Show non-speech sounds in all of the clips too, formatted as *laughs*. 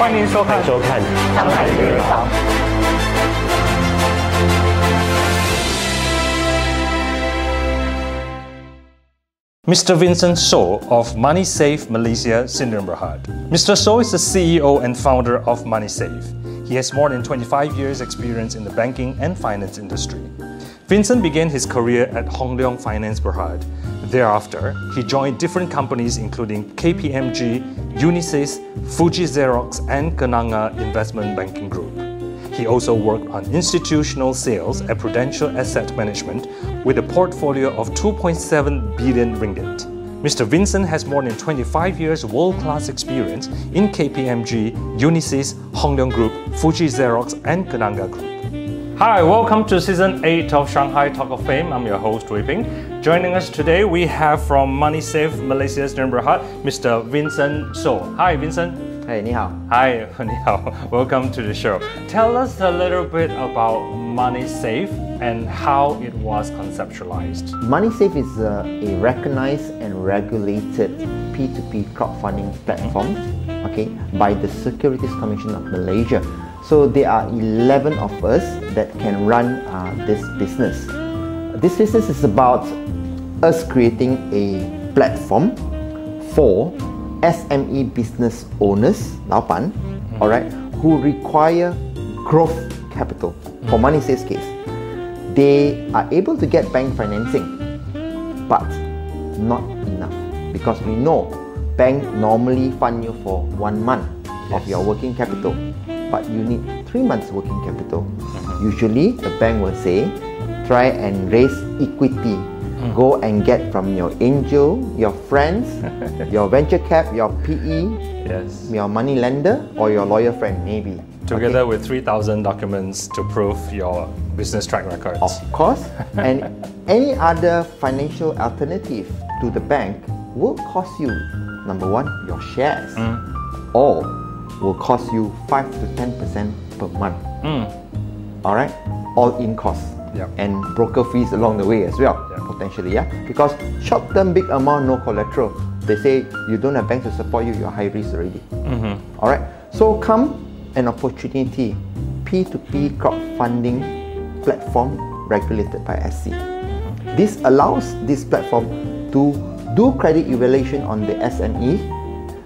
欢迎收看收看《上海学堂》。Mr. Vincent Soh of MoneySave Malaysia Sdn Berhad. Mr. Soh is the CEO and founder of MoneySave. He has more than 25 years experience in the banking and finance industry. Vincent began his career at Hong Leong Finance Berhad, Thereafter, he joined different companies including KPMG, Unisys, Fuji Xerox, and Kenanga Investment Banking Group. He also worked on institutional sales at Prudential Asset Management with a portfolio of 2.7 billion ringgit. Mr. Vincent has more than 25 years world-class experience in KPMG, Unisys, Hong Leong Group, Fuji Xerox, and Kenanga Group. Hi, welcome to season 8 of Shanghai Talk of Fame. I'm your host, Wei Ping. Joining us today, we have from MoneySave Malaysia's number hut, Mr. Vincent Soh. Hi, Vincent. Hey, 你好. Hi, *laughs* 你好. Welcome to the show. Tell us a little bit about MoneySave and how it was conceptualized. MoneySave is a, a recognized and regulated P2P crowdfunding platform okay, by the Securities Commission of Malaysia so there are 11 of us that can run uh, this business. This business is about us creating a platform for SME business owners, 老板, all right, who require growth capital. For MoneySave's case, they are able to get bank financing, but not enough because we know bank normally fund you for one month of your working capital, but you need three months working capital. Usually, the bank will say, try and raise equity. Hmm. Go and get from your angel, your friends, *laughs* your venture cap, your PE, Yes. your money lender, or your lawyer friend, maybe. Together with 3,000 documents to prove your business track records. Of course, *laughs* and any other financial alternative to the bank will cost you number one your shares, hmm. or will cost you five to ten percent per month. Hmm. All right, all in costs Yep. and broker fees along the way as well, Yep. potentially. Yeah, because short term big amount no collateral. They say you don't have banks to support you, you're high risk already. Mm-hmm. All right. So come an opportunity, P2P crowdfunding platform regulated by SC. This allows this platform to do credit evaluation on the SME,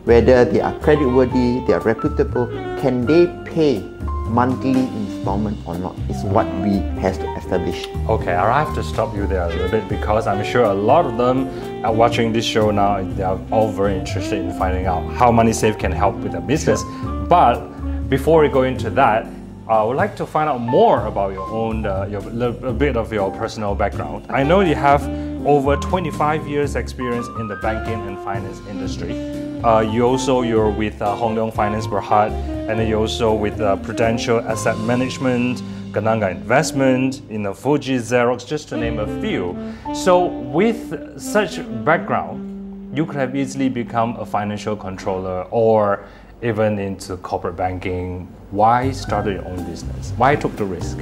whether they are creditworthy, they are reputable, can they pay monthly installment or not is what we has to establish. Okay, I have to stop you there a little bit because I'm sure a lot of them are watching this show now. They are all very interested in finding out how MoneySave can help with their business. But before we go into that, I would like to find out more about your own, uh, your, a bit of your personal background. I know you have over 25 years experience in the banking and finance industry. Uh, you also you're with uh, Hong Leong Finance Berhad, and then you also with uh, Prudential Asset Management, Kenanga Investment, you know, Fuji Xerox, just to name a few. So with such background, you could have easily become a financial controller or even into corporate banking. Why start your own business? Why took the risk?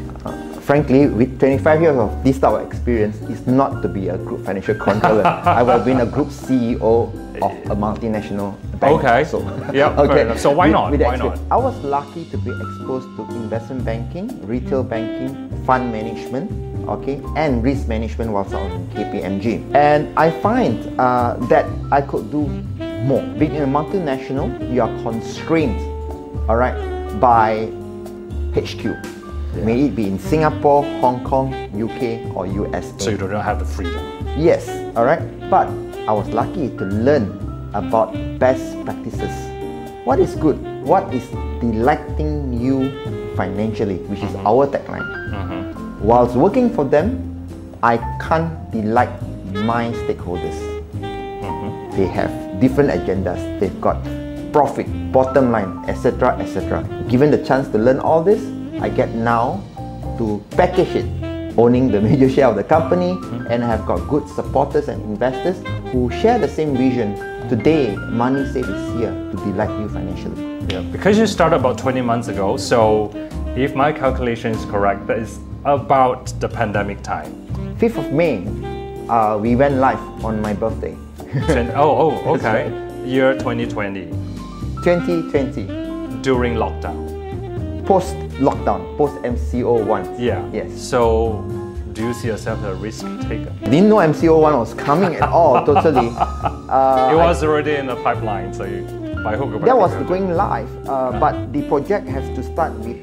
Frankly, with 25 years of this type of experience, it's not to be a group financial controller. *laughs* I would have been a group CEO of a multinational bank. Okay. So, *laughs* Yeah, fair enough. So why not? with the Why not? I was lucky to be exposed to investment banking, retail banking, fund management, okay, and risk management whilst I was in KPMG. And I find uh, that I could do more. Being a multinational, you are constrained, all right, by HQ. May it be in Singapore, Hong Kong, UK, or USA. So you don't have the freedom. Yes, all right. But I was lucky to learn about best practices. What is good? What is delighting you financially, which is mm-hmm. our tagline. Mm-hmm. Whilst working for them, I can't delight my stakeholders. Mm-hmm. They have different agendas. They've got profit, bottom line, etc., etc. Given the chance to learn all this, I get now to package it, owning the *laughs* major share of the company, and I have got good supporters and investors who share the same vision. Today, Money Save is here to delight you financially. Yeah, because you started about 20 months ago, so if my calculation is correct, that is about the pandemic time. 5th of May, uh, we went live on my birthday. Oh, oh, okay. Year 2020. 2020, during lockdown. post lockdown, post MCO one. Yeah. Yes. So, do you see yourself as a risk taker? Didn't know MCO one was coming at all. Totally. *laughs* Uh, it was already in the pipeline, so you, by hook or by that was going live, uh, but the project has to start with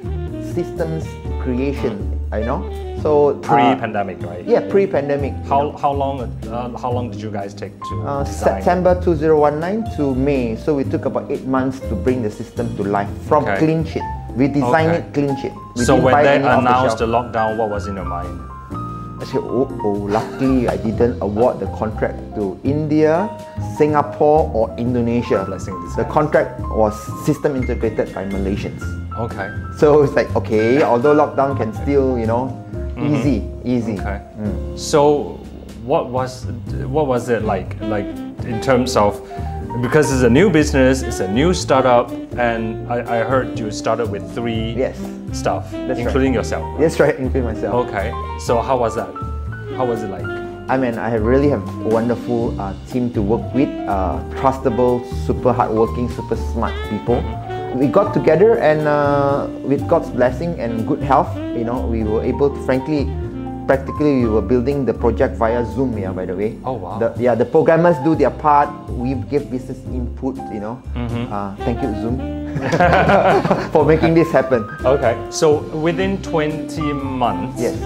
systems creation. You know, so uh, pre-pandemic, right? yeah, pre-pandemic. you How know. how long uh, how long did you guys take to Uh. September 2019 to May, so we took about eight months to bring the system to life from Okay. clean sheet. We designed Okay. it clean sheet. We So when they off the announced the lockdown, what was in your mind? I said, oh, oh, luckily I didn't award the contract to India, Singapore, or Indonesia. The contract was system integrated by Malaysians. Okay. So it's like, okay, although lockdown can still, you know, easy, easy. Mm-hmm. Okay. So, what was what was it like? Like in terms of because it's a new business, it's a new startup, and I, I heard you started with three Yes. stuff, That's right. including yourself. That's right, including myself. Okay. So how was that? How was it like? I mean, I really have a wonderful uh, team to work with, uh, trustable, super hardworking, super smart people. We got together and uh, with God's blessing and good health, you know, we were able to, frankly, practically we were building the project via Zoom, yeah, by the way. Oh, wow. The, yeah, the programmers do their part, we give business input, you know. Mm-hmm. Uh, thank you, Zoom, *laughs* for making this happen. Okay. So within 20 months, Yes.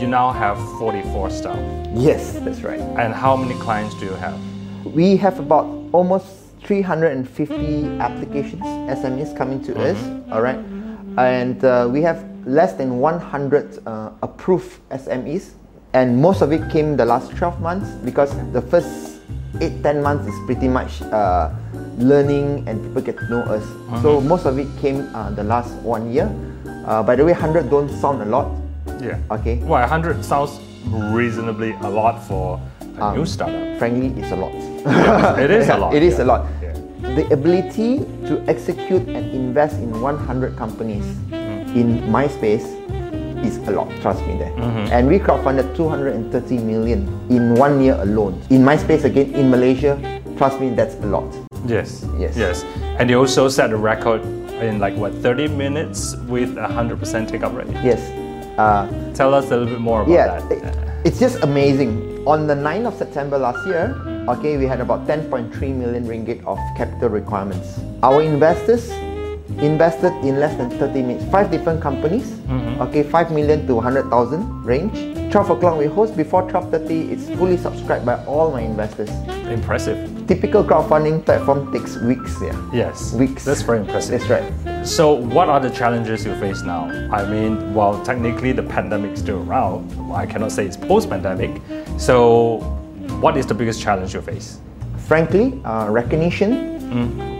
you now have 44 staff. Yes, that's right. And how many clients do you have? We have about almost 350 applications, SMEs coming to us, all right? And uh, we have less than 100 uh, approved SMEs, and most of it came the last 12 months because the first 8 10 months is pretty much uh, learning and people get to know us. So most of it came uh, the last one year. Uh, by the way, 100 don't sound a lot, Yeah. okay? Well, 100 sounds reasonably a lot for a new um, startup. Frankly, it's a lot. *laughs* It is a lot. It is yeah. a lot. Yeah. The ability to execute and invest in 100 companies mm-hmm. in my space is a lot, trust me there. Mm-hmm. And we crowdfunded 230 million in one year alone. In my space again, in Malaysia, trust me, that's a lot. Yes. Yes. Yes. And you also set a record in like what 30 minutes with a 100% take up rate. Yes. Uh, Tell us a little bit more about yeah, that. it- it's just amazing. On the 9th of September last year, okay, we had about 10.3 million ringgit of capital requirements. Our investors invested in less than 30 minutes. Five different companies, mm-hmm. okay, 5 million to 100,000 range. 12 o'clock we host, before 12.30 it's fully subscribed by all my investors. Impressive. Typical crowdfunding platform takes weeks, yeah. Yes. Weeks. That's very impressive. That's right. So, what are the challenges you face now? I mean, while technically the pandemic is still around, I cannot say it's post-pandemic. So, what is the biggest challenge you face? frankly, uh, recognition,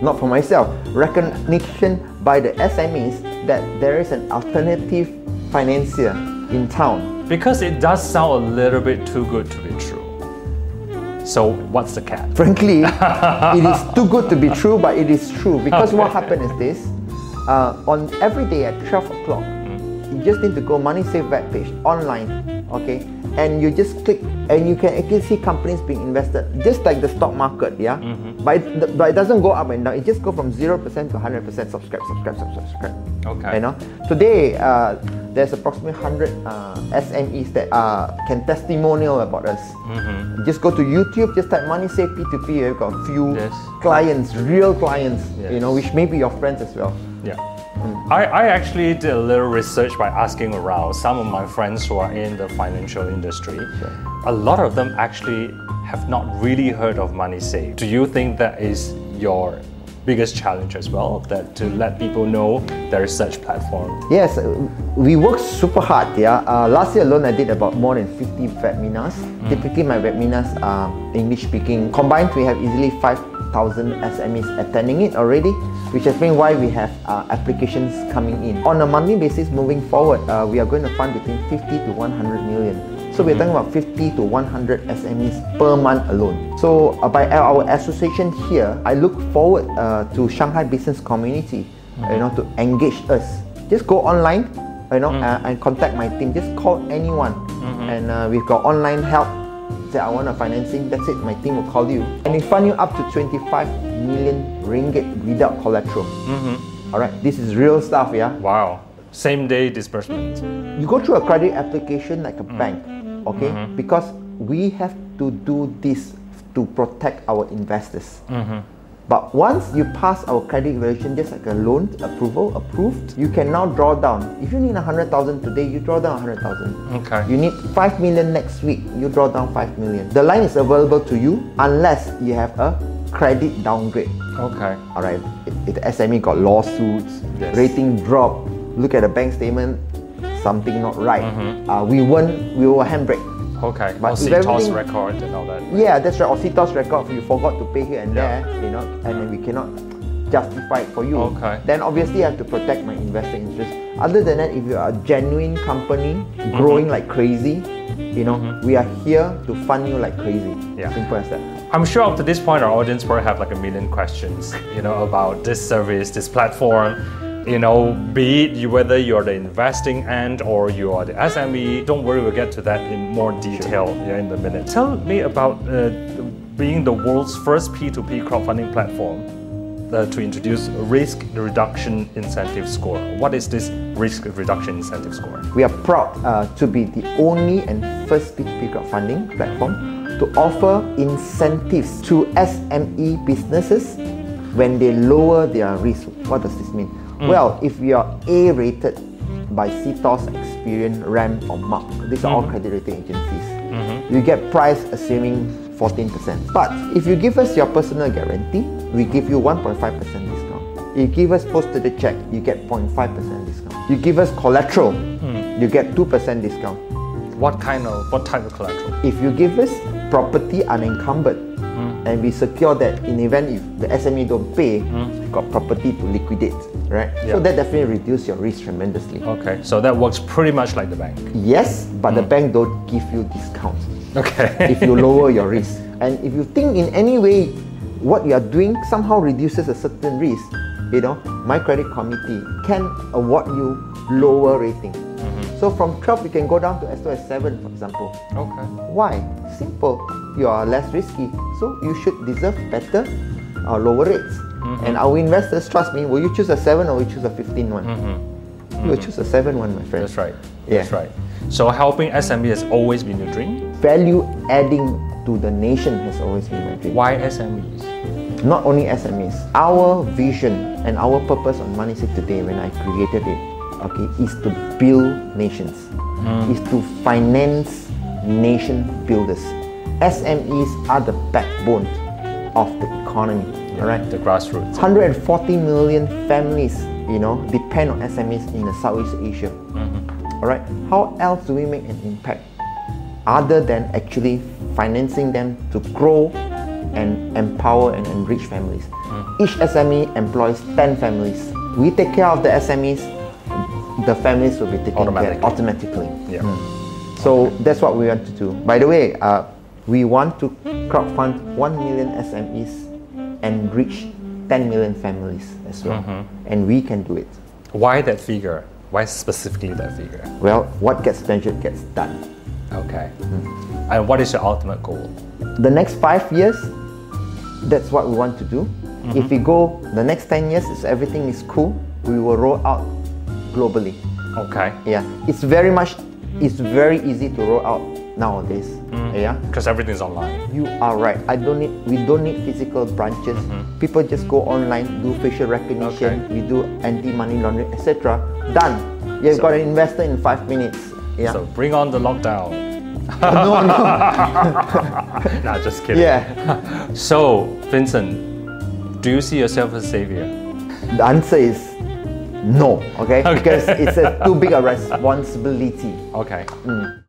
not for myself, recognition by the SMEs that there is an alternative financier in town. Because it does sound a little bit too good to be true. So, what's the catch? Frankly, *laughs* it is too good to be true, but it is true because what happened is this: uh, on every day at 12 o'clock, you just need to go Money Save web page online, okay, and you just click and you can actually see companies being invested, just like the stock market, yeah. But, it, but it doesn't go up and down; it just go from zero percent to 100 percent. Subscribe, subscribe, subscribe, subscribe. Okay. You know, today uh, there's approximately 100 uh, SMEs that uh, can testimonial about us. Just go to YouTube, just type Money Save P2P. You've got a few Yes. clients, real clients, you know, which may be your friends as well. Yeah. Mm. I, I actually did a little research by asking around some of my friends who are in the financial industry. A lot of them actually have not really heard of Money Save. Do you think that is your biggest challenge as well? That to let people know there is such platform? Yes, we work super hard. Yeah, uh, last year alone I did about more than 50 webinars. Typically, my webinars are English speaking. Combined, we have easily 5,000 SMEs attending it already, which explains why we have uh, applications coming in. On a monthly basis, moving forward, uh, we are going to fund between 50 to 100 million. So we're talking about 50 to 100 SMEs per month alone. So uh, by our association here, I look forward uh, to Shanghai business community, you know, to engage us. Just go online, you know, uh, and contact my team. Just call anyone, and uh, we've got online help say I want a financing, that's it, my team will call you. And they fund you up to 25 million ringgit without collateral. Mm-hmm. All right, this is real stuff, yeah? Wow. Same day disbursement. You go through a credit application like a bank, okay? Mm-hmm. Mm-hmm. Because we have to do this to protect our investors. Mm-hmm. But once you pass our credit evaluation, just like a loan approval approved, you can now draw down. If you need a hundred thousand today, you draw down a hundred thousand. Okay. You need five million next week, you draw down five million. The line is available to you unless you have a credit downgrade. Okay. All right, if if the SME got lawsuits, Yes. rating drop, look at the bank statement, something not right. Uh, we won't, we will handbrake. Okay. But or CTOS record and all that. Yeah, that's right. Or CTOS record, you forgot to pay here and Yeah. there, you know, and then we cannot justify it for you. Okay. Then obviously I have to protect my investor interest. Other than that, if you are a genuine company growing Mm-hmm. like crazy, you know, we are here to fund you like crazy. Yeah. Simple as that. I'm sure up to this point, our audience probably have like a million questions, you know, about this service, this platform. You know, be it whether you're the investing end or you are the SME. Don't worry, we'll get to that in more detail yeah, in a minute. Tell me about uh, being the world's first P2P crowdfunding platform uh, to introduce risk reduction incentive score. What is this risk reduction incentive score? We are proud uh, to be the only and first P2P crowdfunding platform to offer incentives to SME businesses when they lower their risk. What does this mean? Mm. Well, if you are A rated by CTOS, Experian, RAM, or MARC, these are all mm. credit rating agencies, mm-hmm. you get price assuming 14%. But if you give us your personal guarantee, we give you 1.5% discount. If you give us posted a check, you get 0.5% discount. You give us collateral, mm. you get 2% discount. What kind of, what type of collateral? If you give us property unencumbered Mm-hmm. and we secure that in event if the SME don't pay, mm-hmm. you've got property to liquidate, right? Yeah. So that definitely reduce your risk tremendously. Okay, so that works pretty much like the bank. Yes, but the mm. bank don't give you discount Okay. *laughs* if you lower your risk. *laughs* And if you think in any way what you are doing somehow reduces a certain risk, you know, my credit committee can award you lower rating. Mm-hmm. So from 12 you can go down to as low as 7 for example. okay. Why? Simple. You are less risky, so you should deserve better or lower rates. Mm-hmm. And our investors, trust me, will you choose a 7 or will you choose a 15 one? Mm-hmm. You will mm-hmm. choose a 7 one, my friend. That's right. Yeah. That's right. So helping SME has always been your dream. Value adding to the nation has always been my dream. Why SMEs? Not only SMEs, our vision and our purpose on Money today when I created it, okay, is to build nations, mm. is to finance nation builders. SMEs are the backbone of the economy. All right. The grassroots. 140 million families, you know, depend on SMEs in the Southeast Asia. Mm-hmm. All right. How else do we make an impact other than actually financing them to grow and empower and enrich families? Mm. Each SME employs 10 families. We take care of the SMEs, the families will be taken Automatically. care automatically. Yeah. Hmm. So that's what we want to do. By the way, uh, we want to crowdfund 1 million SMEs and reach 10 million families as well. Mm-hmm. And we can do it. Why that figure? Why specifically that figure? Well, what gets measured gets done. Okay. Hmm. And what is your ultimate goal? The next five years, that's what we want to do. Mm-hmm. If we go the next 10 years, if everything is cool, we will roll out globally. Okay. Yeah, it's very much, it's very easy to roll out nowadays. Mm-hmm. Yeah. Because everything's online. You are right. I don't need. We don't need physical branches. Mm-hmm. People just go online, do facial recognition. Okay. We do anti-money laundering, etc. Done. You've So- got an investor in five minutes. Yeah. So bring on the lockdown. *laughs* no, no. *laughs* nah, just kidding. Yeah. *laughs* So, Vincent, do you see yourself as a savior? The answer is no. Okay. Okay. Because it's a too big a responsibility. Okay. 商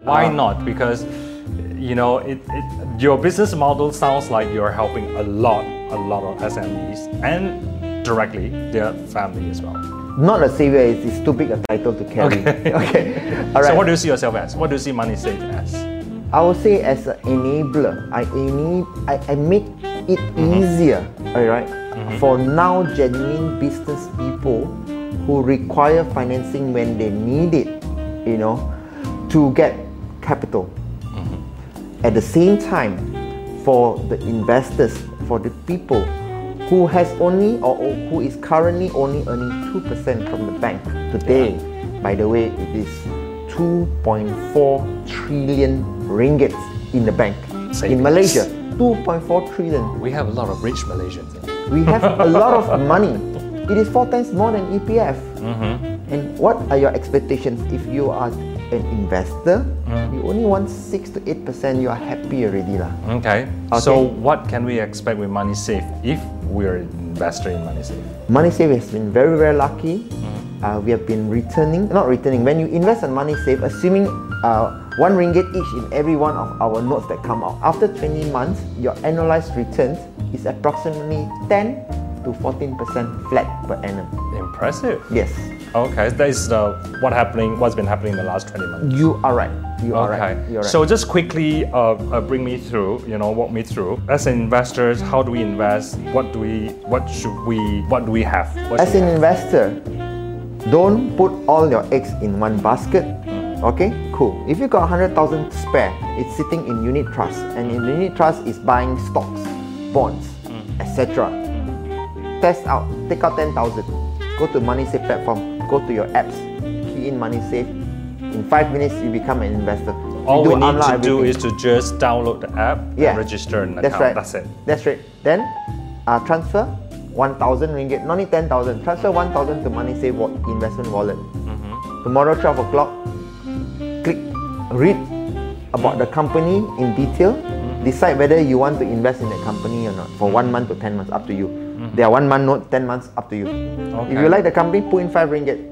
Why not? Because you know, it, it, your business model sounds like you're helping a lot, a lot of SMEs and directly their family as well. Not a savior, it's, it's too big a title to carry. Okay. *laughs* okay. All right. So what do you see yourself as? What do you see money saved as? I would say as an enabler, I enable, I, I make it Mm-hmm. easier, all right, for now genuine business people who require financing when they need it, you know, to get capital. Mm-hmm. At the same time, for the investors, for the people who has only or who is currently only earning 2% from the bank today, by the way, it is 2.4 trillion ringgit in the bank Savings. in Malaysia. 2.4 trillion. We have a lot of rich Malaysians. We have a *laughs* lot of money. It is four times more than EPF. Mm-hmm. And what are your expectations if you are an investor? Mm. You only want six to eight percent. You are happy already, lah. Okay. So what can we expect with MoneySave if we're an investor in MoneySave? Money Save has been very, very lucky. Mm. Uh, we have been returning, not returning. When you invest in Money Save, assuming uh, one ringgit each in every one of our notes that come out, after 20 months, your annualized returns is approximately 10 to 14 percent flat per annum. Impressive. Yes, Okay, that is the what happening. What's been happening in the last 20 months. you are right. You are Okay. right. You're right. So just quickly uh, uh, bring me through, you know, walk me through. As investors, how do we invest? What do we, what should we, what do we have? What As an have? investor, don't put all your eggs in one basket. Okay, cool. If you got 100,000 spare, it's sitting in unit trust, and in unit trust is buying stocks, bonds, etc. Test out, take out 10,000, go to MoneySave platform, go to your apps, key in MoneySave. In five minutes, you become an investor. All we do need to do everything. is to just download the app Yeah. and register an That's account. right. That's it. That's right. Then uh, transfer 1,000 ringgit, not only 10,000. Transfer 1,000 to MoneySave wa- investment wallet. Mm-hmm. Tomorrow 12 o'clock, click read about the company in detail. Mm-hmm. Decide whether you want to invest in that company or not for one month to 10 months, up to you. Mm-hmm. They are one month note, 10 months, up to you. If you like the company, put in 5 ringgit.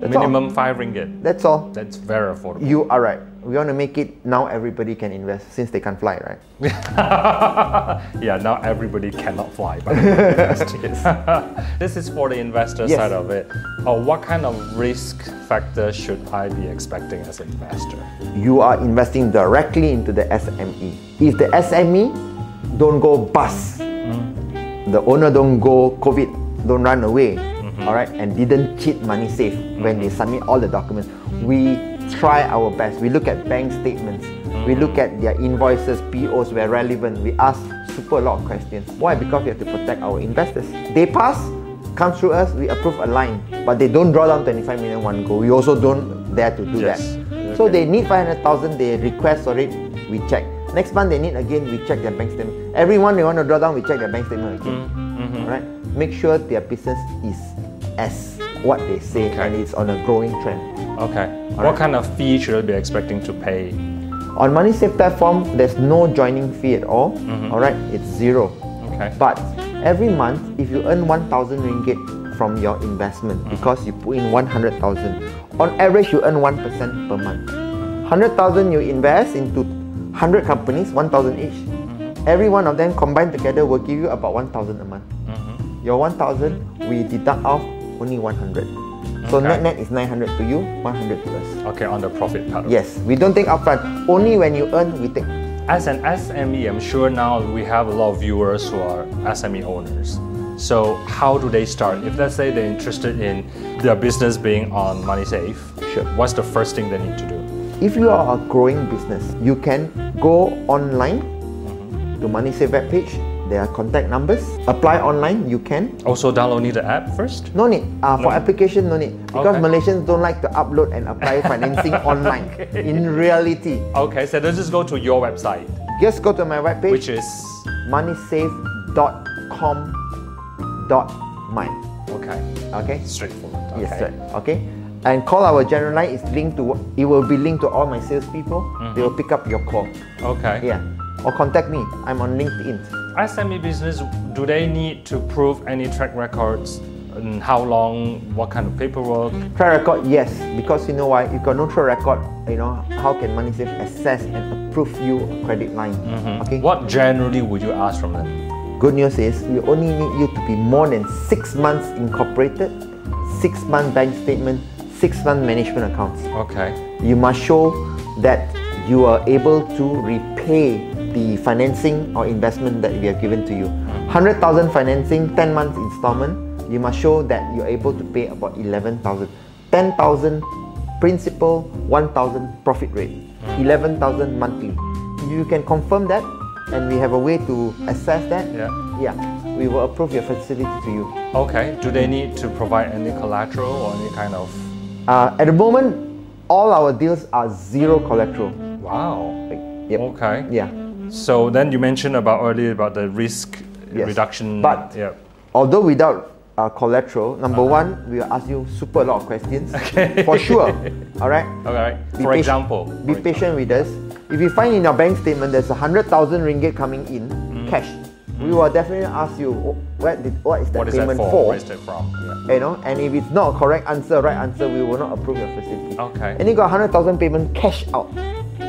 That's all. Minimum five ringgit. That's all. That's very affordable. You are right. We want to make it now everybody can invest since they can't fly, right? *laughs* yeah, now everybody cannot fly. But *laughs* *laughs* this is for the investor Yes. side of it. Uh, what kind of risk factor should I be expecting as an investor? you are investing directly into the SME. If the SME don't go bust, the owner don't go COVID, don't run away, all right, and didn't cheat MoneySave when they submit all the documents, we try our best. We look at bank statements, we look at their invoices, POs where relevant. We ask super a lot of questions. Why? Because we have to protect our investors. They pass, come through us, we approve a line, but they don't draw down 25 million one go. We also don't dare to do Yes. that. So they need 500,000, they request for it, we check. Next month they need again, we check their bank statement. Everyone they want to draw down, we check their bank statement again. Mm-hmm. Alright? Make sure their business is as what they say Okay. and it's on a growing trend. Okay. What kind of fee should I be expecting to pay? On MoneySave platform, there's no joining fee at all. Mm-hmm. Alright, it's zero. Okay. But every month, if you earn 1,000 ringgit from your investment mm-hmm. because you put in 100,000, on average you earn 1% per month. 100,000 you invest into 100 companies, 1,000 each. Mm-hmm. Every one of them combined together will give you about 1,000 a month. Your 1,000, we deduct off only 100. So Okay. net net is 900 to you, 100 to us. Okay, on the profit part. Yes, we don't take upfront. Only when you earn, we take. As an SME, I'm sure now we have a lot of viewers who are SME owners. So how do they start? If let's say they're interested in their business being on MoneySave, Sure. what's the first thing they need to do? If you are a growing business, you can go online mm-hmm. to MoneySave webpage. There are contact numbers. Apply online, you can. Also download the app first? No need. Uh, for No. application, no need. Because Okay. Malaysians don't like to upload and apply *laughs* financing online. In reality, Okay, so let's just go to your website, just go to my webpage, which is moneysave.com.my. okay, Okay? straightforward. Okay. Yes, sir. Okay. And call our general line is linked to it will be linked to all my salespeople. They will pick up your call. Okay. Yeah. Or contact me. I'm on LinkedIn. SME business, do they need to prove any track records? And how long? What kind of paperwork? Track record, yes, because you know why? You've got no track record, you know, how can MoneySave assess and approve you a credit line? Mm-hmm. Okay. What generally would you ask from them? Good news is we only need you to be more than six months incorporated, six month bank statement, six month management accounts. Okay. You must show that you are able to repay the financing or investment that we have given to you. 100,000 financing, 10 months installment, you must show that you're able to pay about 11,000. 10,000 principal, 1,000 profit rate, 11,000 monthly. You can confirm that and we have a way to assess that. Yeah. Yeah, we will approve your facility to you. Okay. Do they need to provide any collateral or any kind of? Uh, at the moment, all our deals are zero collateral. Wow. Yep. Okay. Yeah. So then you mentioned about earlier about the risk Yes. reduction. But- yeah. Although without uh, collateral, number one, we will ask you super a lot of questions. *laughs* Okay. For sure. All right. All right. Be For patient- example. Be for patient with us. If you find in your bank statement there's a hundred thousand ringgit coming in Mm. cash, we will definitely ask you "Oh, what, did, what is that What is that payment for? for? Where is that from? Yeah. You know, and if it's not a correct answer, right answer, we will not approve your facility. Okay. And you got hundred thousand payment cash out,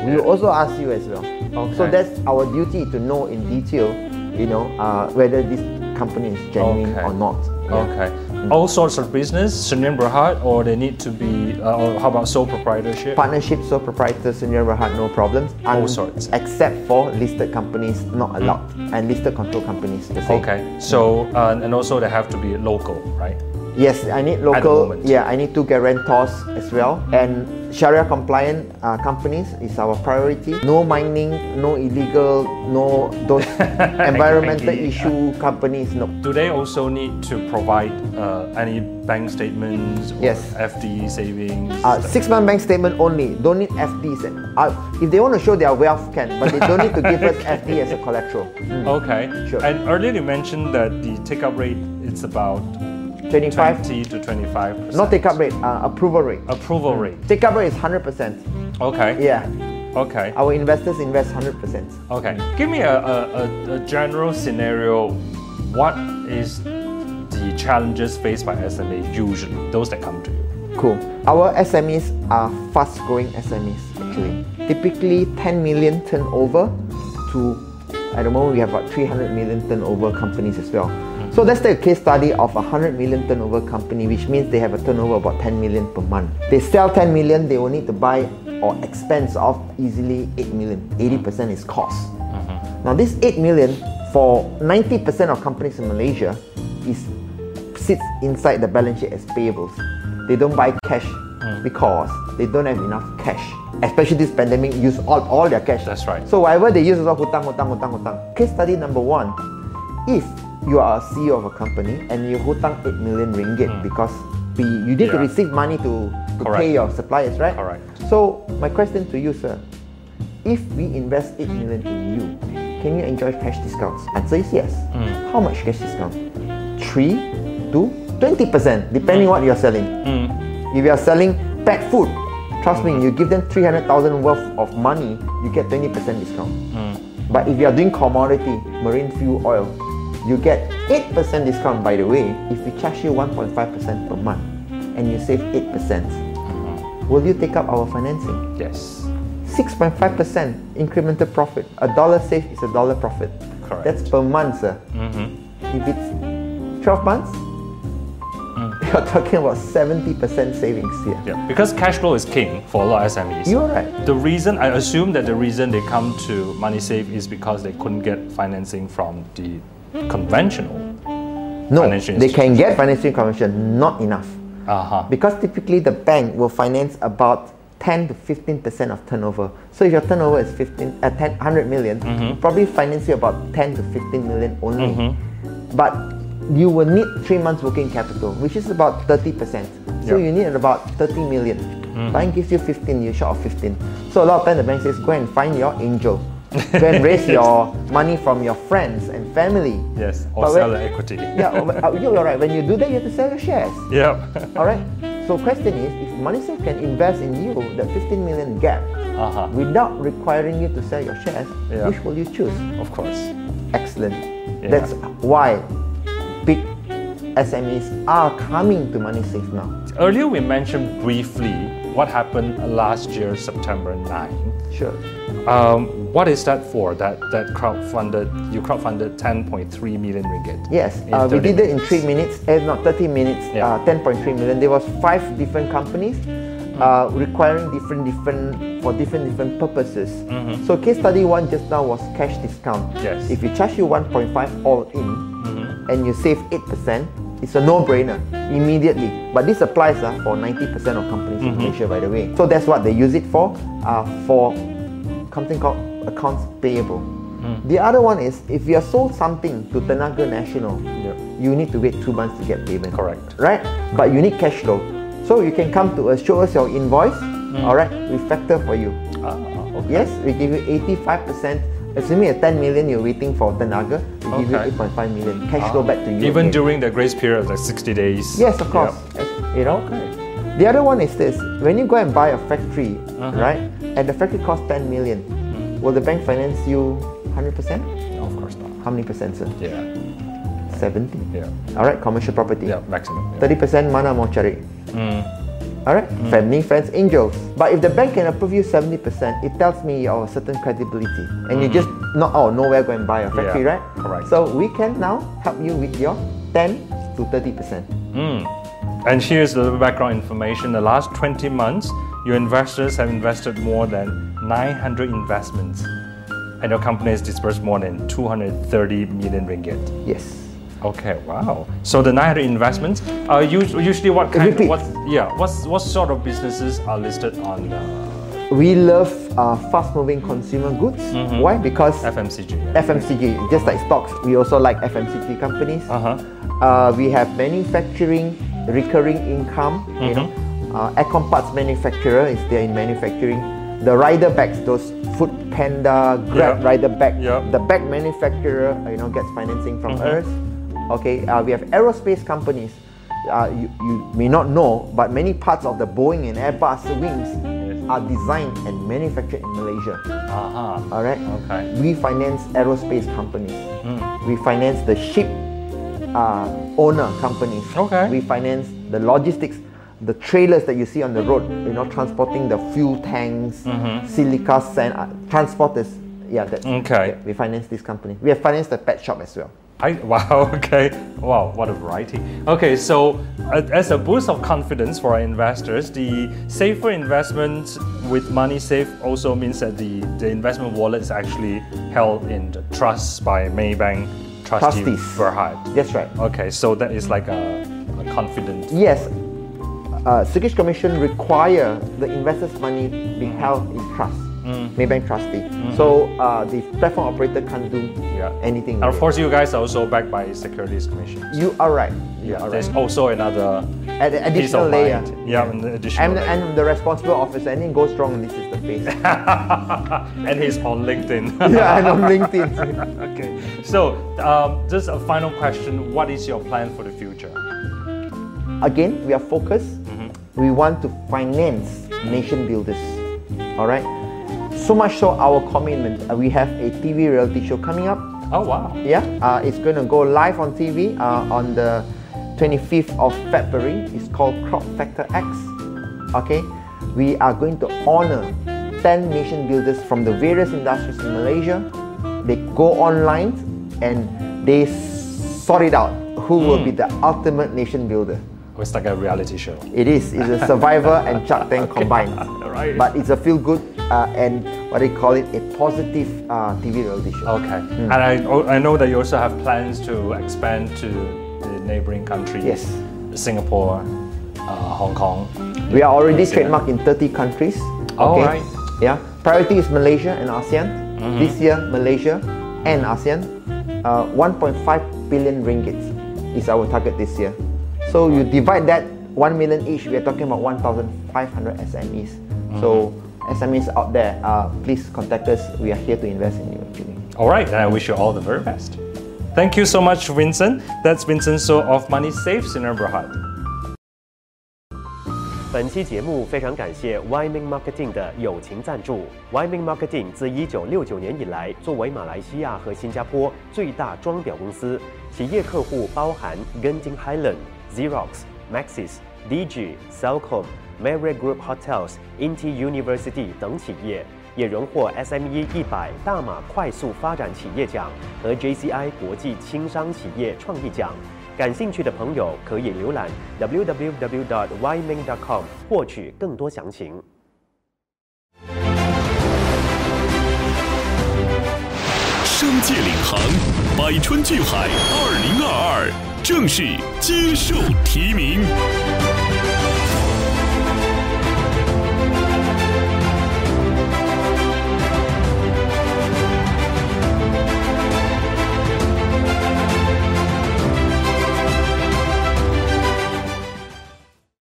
we will also ask you as well. So that's our duty to know in detail, you know, uh, whether this company is genuine Okay. or not. Yeah. Okay. All sorts of business, Shannon Berhad, or they need to be, uh, or how about sole proprietorship? Partnership, sole proprietor, senior had no problems. All sorts. Except for listed companies not allowed and listed control companies. the same. Okay. So, uh, and also they have to be local, right? Yes, I need local. Yeah, I need two guarantors as well. And Sharia compliant uh, companies is our priority. No mining, no illegal, no those *laughs* environmental issue companies. No. Do they also need to provide uh, any bank statements or Yes. FD savings? Uh, six month bank statement only. Don't need FDs. Uh, if they want to show their wealth, can, but they don't need to give us FD as a collateral. *laughs* Okay. Sure. And earlier you mentioned that the take up rate is about 25. 20 to 25 percent. Not take up rate, uh, approval rate. Approval rate. Take up rate is 100%. Okay. Yeah. Okay. Our investors invest 100%. Okay. Give me a, a, a, a general scenario. What is the challenges faced by SME usually? Those that come to you. Cool. Our SMEs are fast growing SMEs actually. Typically 10 million turnover to at the moment we have about 300 million turnover companies as well. So let's take a case study of a 100 million turnover company, which means they have a turnover about 10 million per month. They sell 10 million, they will need to buy or expense of easily 8 million. 80% is cost. Uh-huh. Now this 8 million for 90% of companies in Malaysia is sits inside the balance sheet as payables. They don't buy cash hmm. because they don't have enough cash. Especially this pandemic, use all, all their cash. That's right. So whatever they use is all hutang, hutang, hutang, hutang. Case study number one, if you are a CEO of a company and you hutang 8 million ringgit because we, you need to Hmm. Receive money to, to Correct. pay your suppliers, right? Correct. So my question to you, sir, if we invest 8 million in you, can you enjoy cash discounts? Answer is yes. Hmm. How much cash discount? 3 to 20%, depending what you're selling. Hmm. If you are selling pet food, trust me, you give them 300,000 worth of money, you get 20% discount. Hmm. But if you are doing commodity, marine fuel oil, you get 8% discount by the way if we charge you 1.5% per month and you save 8%. Mm-hmm. Will you take up our financing? Yes. 6.5% incremental profit. A dollar saved is a dollar profit. Correct. That's per month, sir. Mm-hmm. If it's 12 months, Mm. you're talking about 70% savings here. Yeah. Because cash flow is king for a lot of SMEs. You're right. The reason I assume that the reason they come to MoneySave is because they couldn't get financing from the conventional. No, they can get financing convention, not enough. Uh huh. Because typically the bank will finance about 10 to 15% of turnover. So if your turnover is 15, uh, 10, 100 million, Mm-hmm. probably finance you about 10 to 15 million only. But you will need three months working capital, which is about 30%. So Yeah. you need about 30 million. Bank gives you 15, you're short of 15. So a lot of time the bank says, go and find your angel. Go and raise your money from your friends and family. Yes. Or But sell when- the equity. *laughs* Yeah, uh, you're right. When you do that, you have to sell your shares. Yep. *laughs* All right. So question is, if MoneySave can invest in you that 15 million gap uh huh. without requiring you to sell your shares, Yeah. which will you choose? Of course. Excellent. Yeah. That's why big SMEs are coming to MoneySave now. Earlier, we mentioned briefly what happened last year, September 9. Sure. Um, what is that for? That that crowdfunded you crowdfunded 10.3 million ringgit. Yes, uh, we 30 did it in three minutes, eh, not 30 minutes, Yeah. uh, 10.3 million. There was five different companies uh, requiring different different for different different purposes. So case study one just now was cash discount. Yes. If we charge you 1.5 all in and you save 8%, it's a no-brainer immediately. But this applies uh, for 90% of companies in Malaysia, by the way. So that's what they use it for, uh, for something called accounts payable. The other one is if you have sold something to Tenaga Nasional, Yep. you need to wait two months to get payment. Correct. Right? But you need cash flow. So you can come to us, show us your invoice, all right, we factor for you. Ah, okay. Yes, we give you 85%. Assuming a 10 million you're waiting for Tenaga, we give Okay. you 8.5 million. Cash flow back to you. Even again. during the grace period of like 60 days. Yes, of course. Yep. You know? Okay. The other one is this when you go and buy a factory, Uh-huh. right, and the factory costs 10 million, Mm. Will the bank finance you 100%? No, of course not. How many percent, sir? Yeah. 70. Yeah. All right, commercial property. Yeah. Maximum. Yeah. 30% mana mau cari? Mm. All right, family, friends, angels. But if the bank can approve you 70%, it tells me you're of a certain credibility. And you just not out of nowhere go and buy a factory, Yeah, right? correct. So we can now help you with your 10 to 30%. Mm. And here's the background information. The last 20 months, your investors have invested more than 900 investments, and your company has disbursed more than 230 million ringgit. Yes. Okay, wow. So the 900 investments are us- usually what kind? Repeat. What yeah? What's what sort of businesses are listed on the We love uh, fast-moving consumer goods. Mm-hmm. Why? Because FMCG? FMCG, just like stocks, we also like FMCG companies. Uh huh. Uh, we have manufacturing, recurring income. You know, Mm-hmm. Uh, aircon parts manufacturer is there in manufacturing. The rider bags, those Food Panda, Grab Yeah. rider bag. Yeah. The bag manufacturer, you know, gets financing from Mm-hmm. us. Okay, uh, we have aerospace companies. Uh, you, you may not know, but many parts of the Boeing and Airbus wings are designed and manufactured in Malaysia. Uh huh. All right. Okay. We finance aerospace companies. Mm. We finance the ship uh, owner companies. Okay. We finance the logistics, the trailers that you see on the road. You know, transporting the fuel tanks, silica sand, uh, transporters. Yeah, that's Mm-hmm. Okay. yeah, we finance this company. We have financed the pet shop as well. I, *laughs* wow, okay. Wow, what a variety. Okay, so uh, as a boost of confidence for our investors, the safer investment with MoneySave also means that the, the investment wallet is actually held in the trusts by Maybank trustee Trustees. Berhad. That's right. Okay, so that is like a, a confident. Yes, uh, Commission require the investors' money be held in trust, Maybank trustee. So uh, the platform operator can't do Yeah. anything. And of course, you guys are also backed by Securities Commission. You are right. You Yeah, are there's right. also another piece additional of layer. mind. Yeah, an additional I'm, layer. I'm the responsible officer. Anything goes wrong, this is the face. *laughs* and he's on LinkedIn. *laughs* yeah, and on LinkedIn. *laughs* okay. So, um, just a final question. What is your plan for the future? Again, we are focused. We want to finance nation builders. All right. So much so, our commitment. uh, we have a TV reality show coming up. Oh, wow. Yeah, uh, it's going to go live on TV uh, on the 25th of February. It's called Crop Factor X. Okay, we are going to honor 10 nation builders from the various industries in Malaysia. They go online and they sort it out who will be the ultimate nation builder. It's like a reality show. It is. It's a Survivor and Shark Tank *laughs* combined. Right. But it's a feel good uh, and what they call it a positive uh, TV reality show. Okay. And I, oh, I know that you also have plans to expand to the neighboring countries. Yes. Singapore, uh, Hong Kong. We are already trademarked in 30 countries. All right. Yeah. Priority is Malaysia and ASEAN. Mm-hmm. This year, Malaysia and ASEAN. Uh, 1.5 billion ringgit is our target this year. So you divide that 1 million each, we are talking about 1,500 SMEs. Mm-hmm. So SMEs out there, uh, please contact us. We are here to invest in you actually. All right, and I wish you all the very best. Thank you so much, Vincent. That's Vincent Soh of Money Saves in Amberhard. 本期节目非常感谢 Wyman Marketing 的友情赞助。Wyman Marketing Genting Highland。Xerox、Maxis、DG、Cellcom、m a r r i o t Group Hotels、Inti University 等企业，也荣获 SME 一百大马快速发展企业奖和 JCI 国际轻商企业创意奖。感兴趣的朋友可以浏览 www.yiming.com 获取更多详情。商界领航，百川聚海，二零二二正式接受提名。